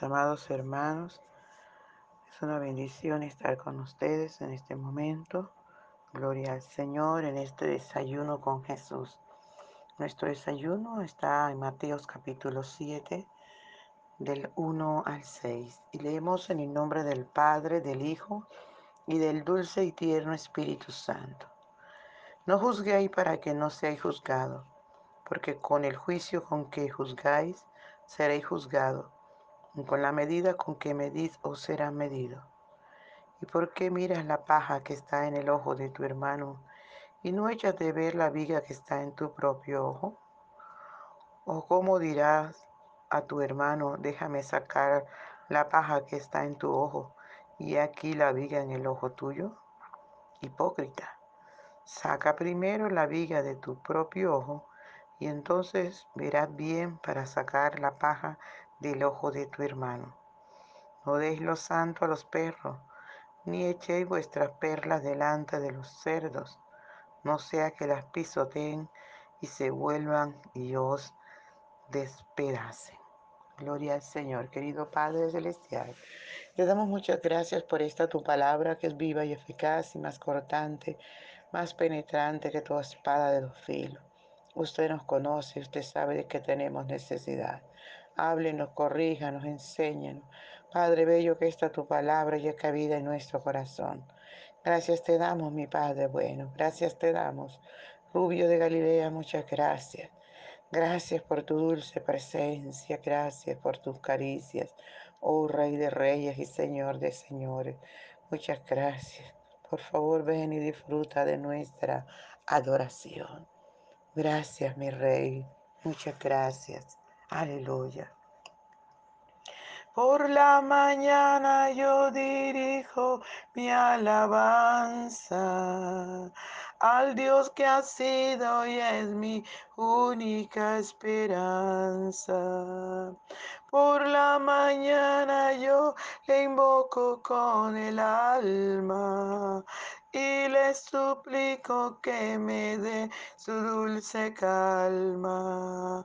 amados hermanos. Es una bendición estar con ustedes en este momento. Gloria al Señor en este desayuno con Jesús. Nuestro desayuno está en Mateos capítulo 7, del 1 al 6. Y leemos en el nombre del Padre, del Hijo y del dulce y tierno Espíritu Santo. No juzguéis para que no seáis juzgados, porque con el juicio con que juzgáis, seréis juzgados, con la medida con que medís os será medido. ¿Y por qué miras la paja que está en el ojo de tu hermano y no echas de ver la viga que está en tu propio ojo? ¿O cómo dirás a tu hermano, déjame sacar la paja que está en tu ojo y aquí la viga en el ojo tuyo? Hipócrita, saca primero la viga de tu propio ojo y entonces verás bien para sacar la paja del ojo de tu hermano. No deis lo santo a los perros, ni echéis vuestras perlas delante de los cerdos, no sea que las pisoteen y se vuelvan y os despedacen. Gloria al Señor, querido Padre Celestial. Le damos muchas gracias por esta tu palabra que es viva y eficaz y más cortante, más penetrante que toda espada de los filos Usted nos conoce, usted sabe de qué tenemos necesidad. Háblenos, corríjanos, enséñanos. Padre bello, que esta tu palabra ya cabida en nuestro corazón. Gracias te damos, mi Padre bueno. Gracias te damos. Rubio de Galilea, muchas gracias. Gracias por tu dulce presencia, gracias por tus caricias, oh Rey de Reyes y Señor de Señores. Muchas gracias. Por favor, ven y disfruta de nuestra adoración. Gracias, mi rey. Muchas gracias. Aleluya. Por la mañana yo dirijo mi alabanza al Dios que ha sido y es mi única esperanza. Por la mañana yo le invoco con el alma y le suplico que me dé su dulce calma.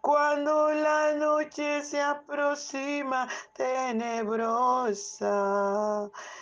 Cuando la noche se aproxima tenebrosa,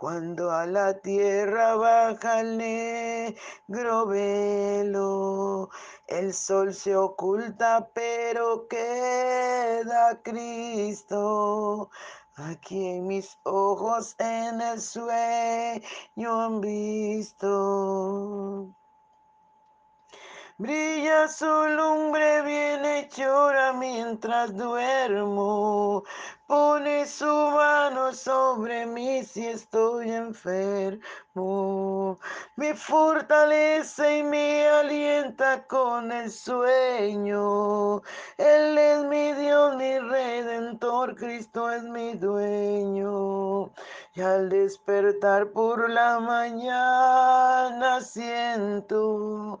Cuando a la tierra baja el negro velo, el sol se oculta, pero queda Cristo. Aquí mis ojos en el sueño han visto. Brilla su lumbre bien hechora mientras duermo. Pone su mano sobre mí si estoy enfermo. Me fortalece y me alienta con el sueño. Él es mi Dios, mi redentor, Cristo es mi dueño. Y al despertar por la mañana siento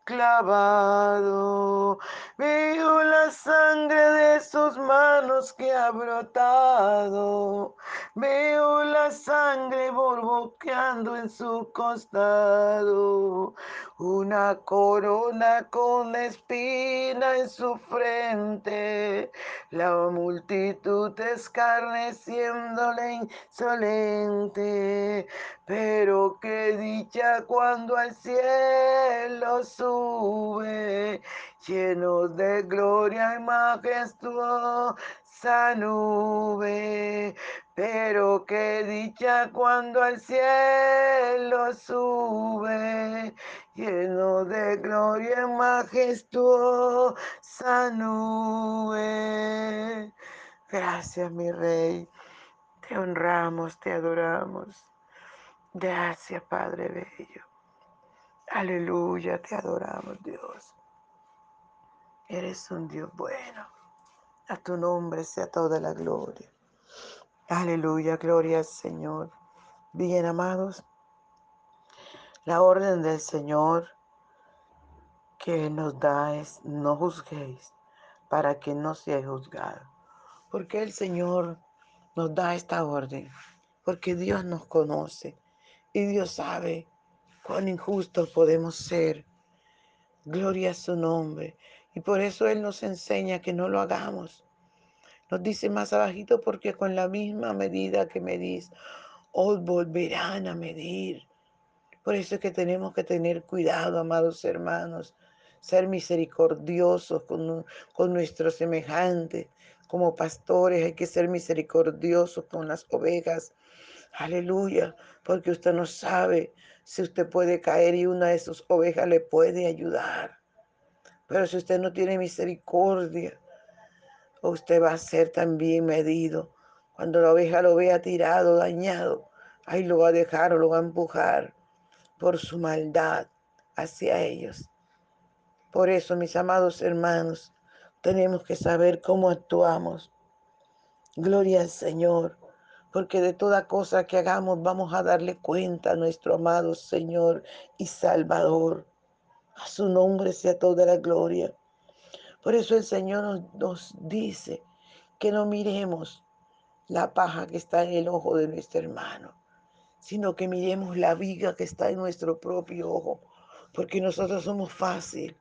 clavado. Veo la sangre de sus manos que ha brotado. Veo la sangre borboqueando en su costado. Una corona con espina en su frente. La multitud escarneciéndole insolente. Pero qué dicha cuando al cielo sube, lleno de gloria y majestuosa nube. Pero qué dicha cuando al cielo sube, lleno de gloria y majestuosa nube. Gracias, mi rey. Te honramos, te adoramos. Gracias, Padre Bello. Aleluya, te adoramos, Dios. Eres un Dios bueno. A tu nombre sea toda la gloria. Aleluya, gloria al Señor. Bien, amados, la orden del Señor que nos da es no juzguéis para que no seáis juzgados. Porque el Señor nos da esta orden? Porque Dios nos conoce y Dios sabe cuán injustos podemos ser. Gloria a su nombre. Y por eso Él nos enseña que no lo hagamos. Nos dice más abajito porque con la misma medida que medís, os volverán a medir. Por eso es que tenemos que tener cuidado, amados hermanos, ser misericordiosos con, con nuestros semejantes. Como pastores hay que ser misericordiosos con las ovejas Aleluya, porque usted no sabe si usted puede caer y una de sus ovejas le puede ayudar. Pero si usted no tiene misericordia, usted va a ser también medido. Cuando la oveja lo vea tirado, dañado, ahí lo va a dejar o lo va a empujar por su maldad hacia ellos. Por eso, mis amados hermanos, tenemos que saber cómo actuamos. Gloria al Señor porque de toda cosa que hagamos vamos a darle cuenta a nuestro amado Señor y Salvador. A su nombre sea toda la gloria. Por eso el Señor nos, dice que no miremos la paja que está en el ojo de nuestro hermano, sino que miremos la viga que está en nuestro propio ojo, porque nosotros somos fácil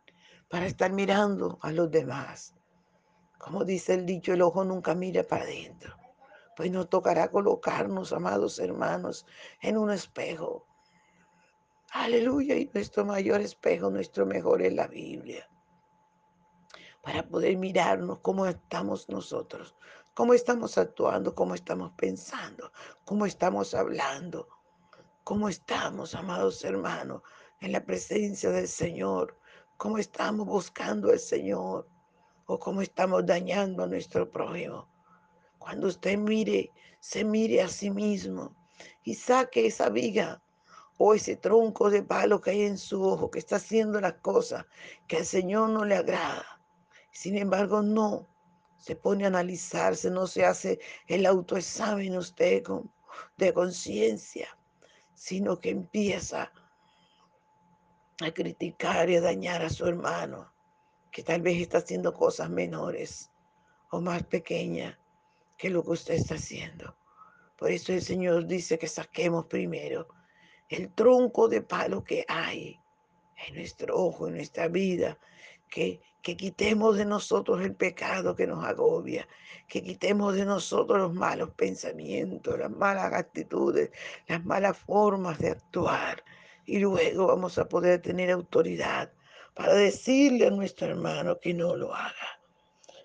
para estar mirando a los demás. Como dice el dicho, el ojo nunca mira para adentro pues nos tocará colocarnos, amados hermanos, en un espejo. Aleluya, y nuestro mayor espejo, nuestro mejor es la Biblia. Para poder mirarnos cómo estamos nosotros, cómo estamos actuando, cómo estamos pensando, cómo estamos hablando, cómo estamos, amados hermanos, en la presencia del Señor, cómo estamos buscando al Señor o cómo estamos dañando a nuestro prójimo. Cuando usted mire, se mire a sí mismo y saque esa viga o ese tronco de palo que hay en su ojo, que está haciendo las cosas que al Señor no le agrada. Sin embargo, no se pone a analizarse, no se hace el autoexamen usted de conciencia, sino que empieza a criticar y a dañar a su hermano, que tal vez está haciendo cosas menores o más pequeñas que lo que usted está haciendo. Por eso el Señor dice que saquemos primero el tronco de palo que hay en nuestro ojo, en nuestra vida, que, que quitemos de nosotros el pecado que nos agobia, que quitemos de nosotros los malos pensamientos, las malas actitudes, las malas formas de actuar. Y luego vamos a poder tener autoridad para decirle a nuestro hermano que no lo haga.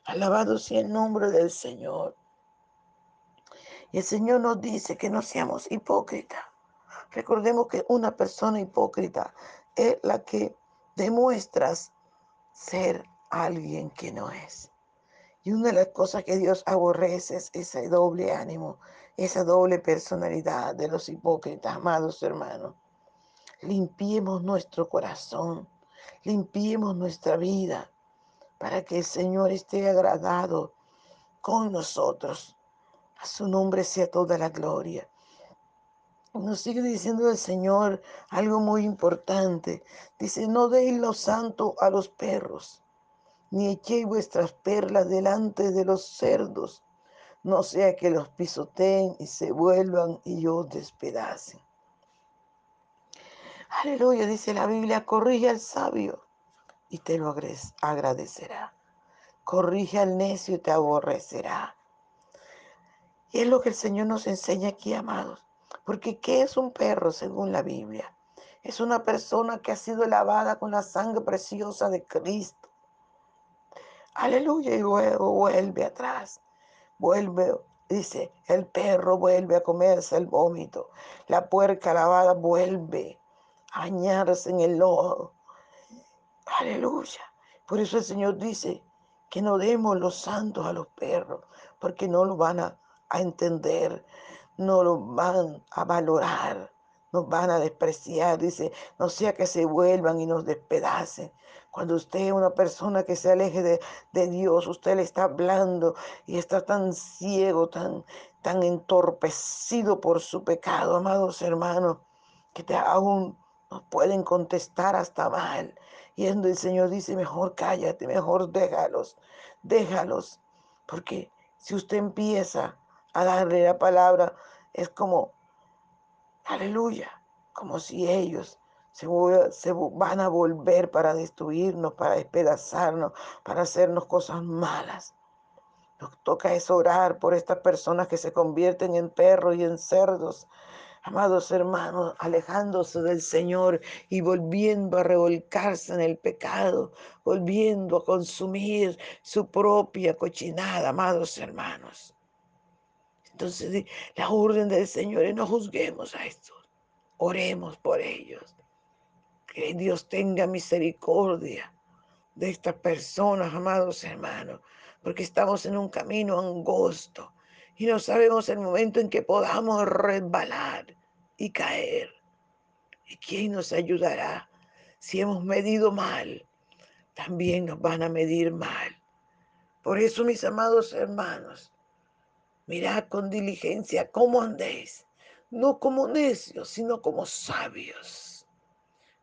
Alabado sea el nombre del Señor. Y el Señor nos dice que no seamos hipócritas. Recordemos que una persona hipócrita es la que demuestra ser alguien que no es. Y una de las cosas que Dios aborrece es ese doble ánimo, esa doble personalidad de los hipócritas, amados hermanos. Limpiemos nuestro corazón, limpiemos nuestra vida para que el Señor esté agradado con nosotros a su nombre sea toda la gloria. Nos sigue diciendo el Señor algo muy importante. Dice, no deis lo santo a los perros, ni echéis vuestras perlas delante de los cerdos, no sea que los pisoteen y se vuelvan y os despedacen. Aleluya, dice la Biblia, corrige al sabio y te lo agradecerá. Corrige al necio y te aborrecerá. Es lo que el Señor nos enseña aquí, amados. Porque ¿qué es un perro según la Biblia? Es una persona que ha sido lavada con la sangre preciosa de Cristo. Aleluya. Y luego vuelve atrás. Vuelve, dice, el perro vuelve a comerse el vómito. La puerca lavada vuelve a bañarse en el lodo. Aleluya. Por eso el Señor dice que no demos los santos a los perros, porque no lo van a, a entender no lo van a valorar, nos van a despreciar. Dice, no sea que se vuelvan y nos despedacen. Cuando usted es una persona que se aleje de, de, Dios, usted le está hablando y está tan ciego, tan, tan entorpecido por su pecado, amados hermanos, que te, aún nos pueden contestar hasta mal. Y el Señor dice, mejor cállate, mejor déjalos, déjalos. Porque si usted empieza a darle la palabra, es como, aleluya, como si ellos se, van a volver para destruirnos, para despedazarnos, para hacernos cosas malas. Nos toca es orar por estas personas que se convierten en perros y en cerdos. Amados hermanos, alejándose del Señor y volviendo a revolcarse en el pecado, volviendo a consumir su propia cochinada, amados hermanos. Entonces, la orden del Señor es no juzguemos a estos, oremos por ellos. Que Dios tenga misericordia de estas personas, amados hermanos, porque estamos en un camino angosto y no sabemos el momento en que podamos resbalar y caer. ¿Y quién nos ayudará? Si hemos medido mal, también nos van a medir mal. Por eso, mis amados hermanos, Mirad con diligencia cómo andéis, no como necios, sino como sabios.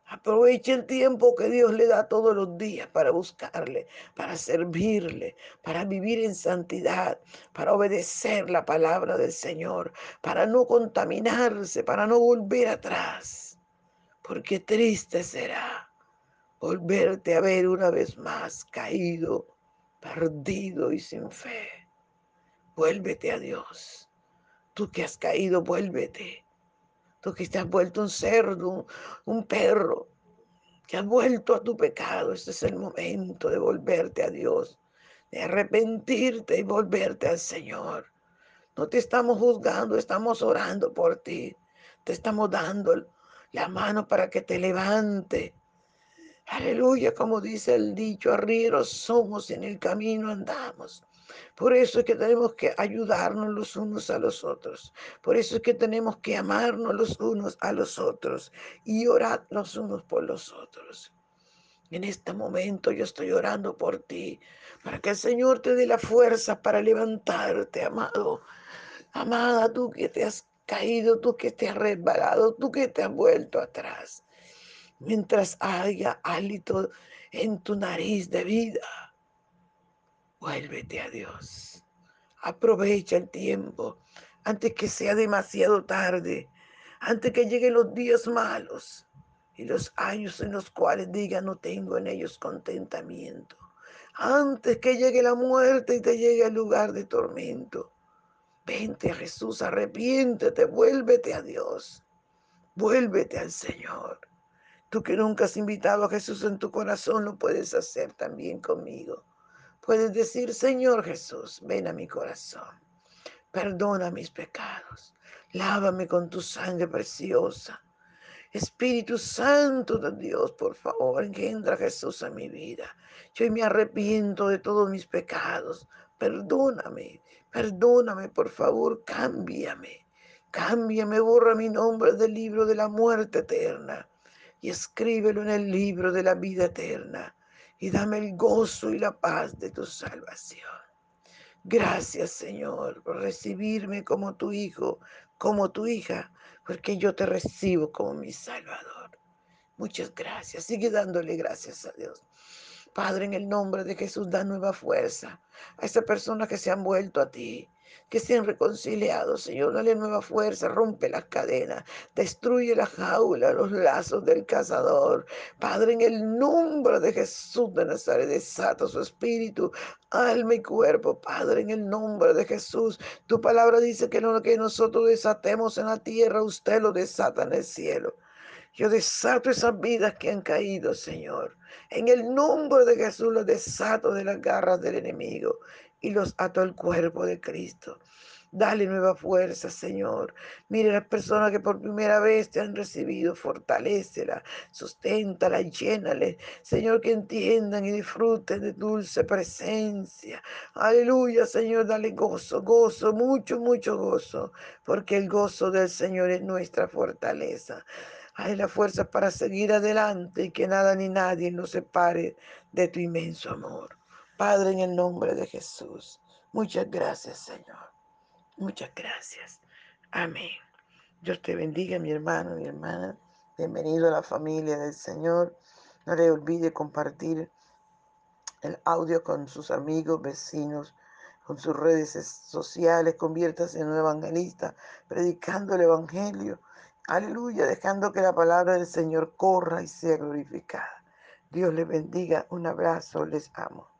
Aproveche el tiempo que Dios le da todos los días para buscarle, para servirle, para vivir en santidad, para obedecer la palabra del Señor, para no contaminarse, para no volver atrás. Porque triste será volverte a ver una vez más caído, perdido y sin fe. Vuélvete a Dios. Tú que has caído, vuélvete. Tú que te has vuelto un cerdo, un, perro, que has vuelto a tu pecado. Este es el momento de volverte a Dios, de arrepentirte y volverte al Señor. No te estamos juzgando, estamos orando por ti. Te estamos dando la mano para que te levante. Aleluya, como dice el dicho, arrieros somos en el camino andamos. Por eso es que tenemos que ayudarnos los unos a los otros. Por eso es que tenemos que amarnos los unos a los otros y orar los unos por los otros. En este momento yo estoy orando por ti, para que el Señor te dé la fuerza para levantarte, amado. Amada, tú que te has caído, tú que te has resbalado, tú que te has vuelto atrás. Mientras haya hálito en tu nariz de vida, Vuélvete a Dios. Aprovecha el tiempo antes que sea demasiado tarde, antes que lleguen los días malos y los años en los cuales diga no tengo en ellos contentamiento. Antes que llegue la muerte y te llegue al lugar de tormento. Vente a Jesús, arrepiéntete, vuélvete a Dios. Vuélvete al Señor. Tú que nunca has invitado a Jesús en tu corazón, lo puedes hacer también conmigo. Puedes decir, Señor Jesús, ven a mi corazón, perdona mis pecados, lávame con tu sangre preciosa. Espíritu Santo de Dios, por favor, engendra a Jesús a mi vida. Yo me arrepiento de todos mis pecados. Perdóname, perdóname, por favor, cámbiame. Cámbiame, borra mi nombre del libro de la muerte eterna y escríbelo en el libro de la vida eterna y dame el gozo y la paz de tu salvación. Gracias, Señor, por recibirme como tu hijo, como tu hija, porque yo te recibo como mi Salvador. Muchas gracias. Sigue dándole gracias a Dios. Padre, en el nombre de Jesús, da nueva fuerza a esas personas que se han vuelto a ti, que se han reconciliado, Señor. Dale nueva fuerza, rompe las cadenas, destruye la jaula, los lazos del cazador. Padre, en el nombre de Jesús de Nazaret, desata su espíritu, alma y cuerpo. Padre, en el nombre de Jesús, tu palabra dice que lo que nosotros desatemos en la tierra, usted lo desata en el cielo. Yo desato esas vidas que han caído, Señor. En el nombre de Jesús los desato de las garras del enemigo y los ato al cuerpo de Cristo. Dale nueva fuerza, Señor. Mire las personas que por primera vez te han recibido, fortalecela, susténtala, llénale. Señor, que entiendan y disfruten de dulce presencia. Aleluya, Señor, dale gozo, gozo, mucho, mucho gozo, porque el gozo del Señor es nuestra fortaleza. Hay la fuerza para seguir adelante y que nada ni nadie nos separe de tu inmenso amor. Padre, en el nombre de Jesús, muchas gracias, Señor. Muchas gracias. Amén. Dios te bendiga, mi hermano, mi hermana. Bienvenido a la familia del Señor. No le olvide compartir el audio con sus amigos, vecinos, con sus redes sociales. Conviértase en un evangelista, predicando el Evangelio Aleluya, dejando que la palabra del Señor corra y sea glorificada. Dios les bendiga. Un abrazo, les amo.